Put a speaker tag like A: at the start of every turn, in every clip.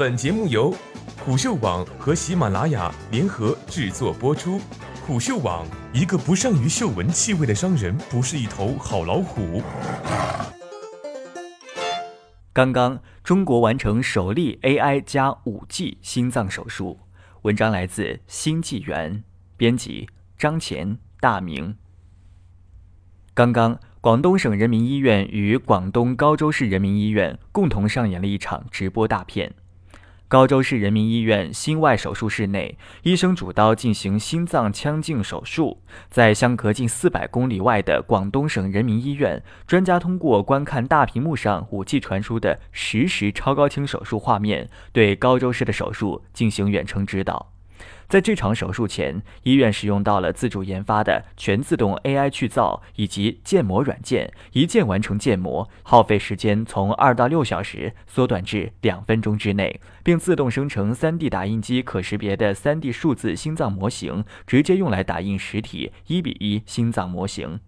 A: 本节目由虎嗅网和喜马拉雅联合制作播出。虎嗅网：一个不善于嗅闻气味的商人，不是一头好老虎。
B: 刚刚，中国完成首例 AI 加 5G 心脏手术。文章来自新纪元，编辑张乾、大明。刚刚，广东省人民医院与广东高州市人民医院共同上演了一场直播大片。高州市人民医院心外手术室内，医生主刀进行心脏腔镜手术。在相隔近四百公里外的广东省人民医院，专家通过观看大屏幕上 5G 传输的实时超高清手术画面，对高州市的手术进行远程指导。在这场手术前，医院使用到了自主研发的全自动 AI 去噪以及建模软件，一键完成建模，耗费时间从二到六小时缩短至两分钟之内，并自动生成 3D 打印机可识别的 3D 数字心脏模型，直接用来打印实体一比一心脏模型。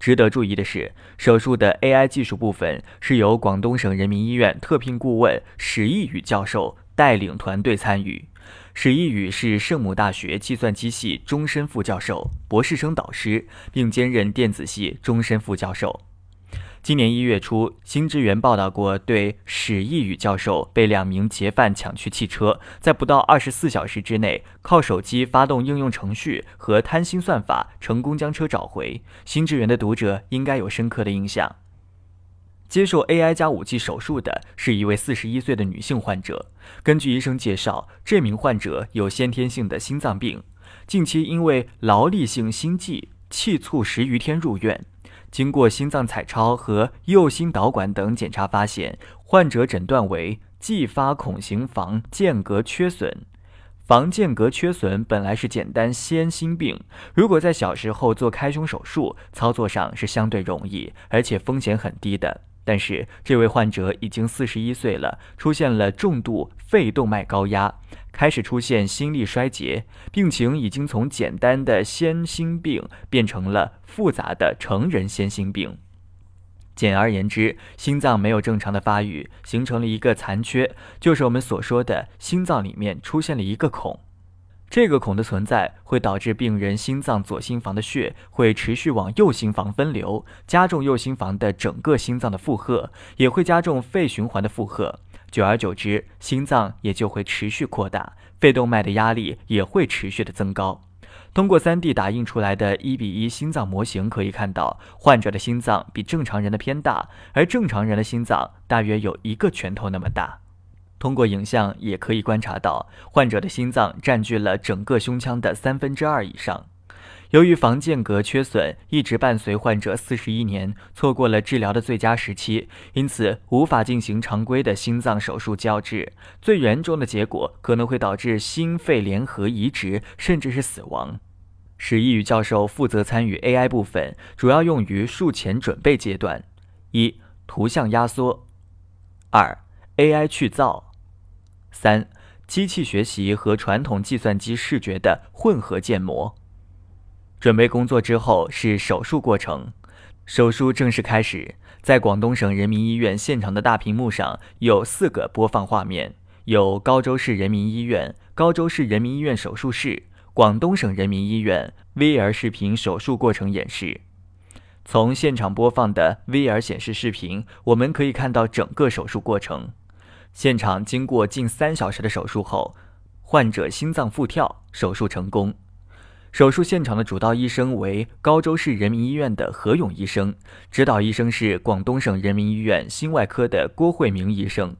B: 值得注意的是，手术的 AI 技术部分是由广东省人民医院特聘顾问史毅宇教授带领团队参与。史毅宇是圣母大学计算机系终身副教授、博士生导师，并兼任电子系终身副教授。今年一月初，新知源报道过，对史毅宇教授被两名劫犯抢去汽车，在不到二十四小时之内，靠手机发动应用程序和贪心算法，成功将车找回。新知源的读者应该有深刻的印象。接受 AI 加 5G 手术的是一位41岁的女性患者。根据医生介绍，这名患者有先天性的心脏病，近期因为劳力性心悸气促十余天入院。经过心脏彩超和右心导管等检查，发现患者诊断为继发孔型房间隔缺损。房间隔缺损本来是简单先心病，如果在小时候做开胸手术，操作上是相对容易，而且风险很低的。但是这位患者已经四十一岁了，出现了重度肺动脉高压，开始出现心力衰竭，病情已经从简单的先心病变成了复杂的成人先心病。简而言之，心脏没有正常的发育，形成了一个残缺，就是我们所说的心脏里面出现了一个孔。这个孔的存在会导致病人心脏左心房的血会持续往右心房分流，加重右心房的整个心脏的负荷，也会加重肺循环的负荷。久而久之，心脏也就会持续扩大，肺动脉的压力也会持续的增高。通过 3D 打印出来的一比一心脏模型可以看到，患者的心脏比正常人的偏大，而正常人的心脏大约有一个拳头那么大。通过影像也可以观察到，患者的心脏占据了整个胸腔的三分之二以上。由于房间隔缺损一直伴随患者四十一年，错过了治疗的最佳时期，因此无法进行常规的心脏手术矫治。最严重的结果可能会导致心肺联合移植，甚至是死亡。史毅宇教授负责参与 AI 部分，主要用于术前准备阶段：一、图像压缩；二、AI 去噪。三、机器学习和传统计算机视觉的混合建模。准备工作之后是手术过程，手术正式开始。在广东省人民医院现场的大屏幕上有四个播放画面，有高州市人民医院、高州市人民医院手术室、广东省人民医院 VR 视频手术过程演示。从现场播放的 VR 显示视频，我们可以看到整个手术过程。现场经过近三小时的手术后，患者心脏复跳，手术成功。手术现场的主刀医生为高州市人民医院的何勇医生，指导医生是广东省人民医院心外科的郭慧明医生。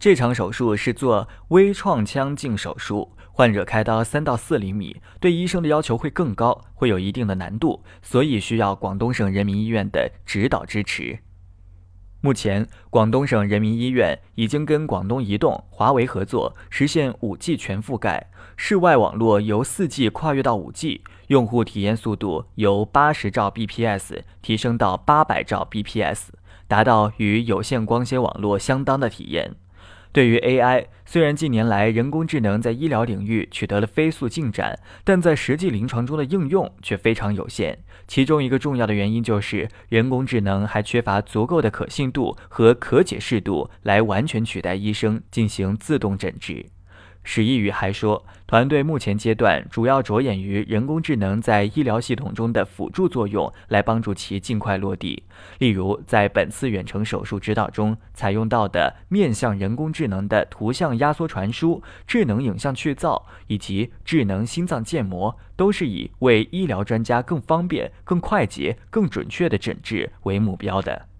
B: 这场手术是做微创腔镜手术，患者开刀三到四厘米，对医生的要求会更高，会有一定的难度，所以需要广东省人民医院的指导支持。目前，广东省人民医院已经跟广东移动、华为合作，实现 5G 全覆盖，室外网络由 4G 跨越到 5G，用户体验速度由80兆 bps 提升到800兆 bps，达到与有线光纤网络相当的体验。对于 AI，虽然近年来人工智能在医疗领域取得了飞速进展，但在实际临床中的应用却非常有限。其中一个重要的原因就是人工智能还缺乏足够的可信度和可解释度来完全取代医生进行自动诊治。史一宇还说，团队目前阶段主要着眼于人工智能在医疗系统中的辅助作用，来帮助其尽快落地。例如，在本次远程手术指导中采用到的面向人工智能的图像压缩传输、智能影像去噪以及智能心脏建模，都是以为医疗专家更方便、更快捷、更准确的诊治为目标的。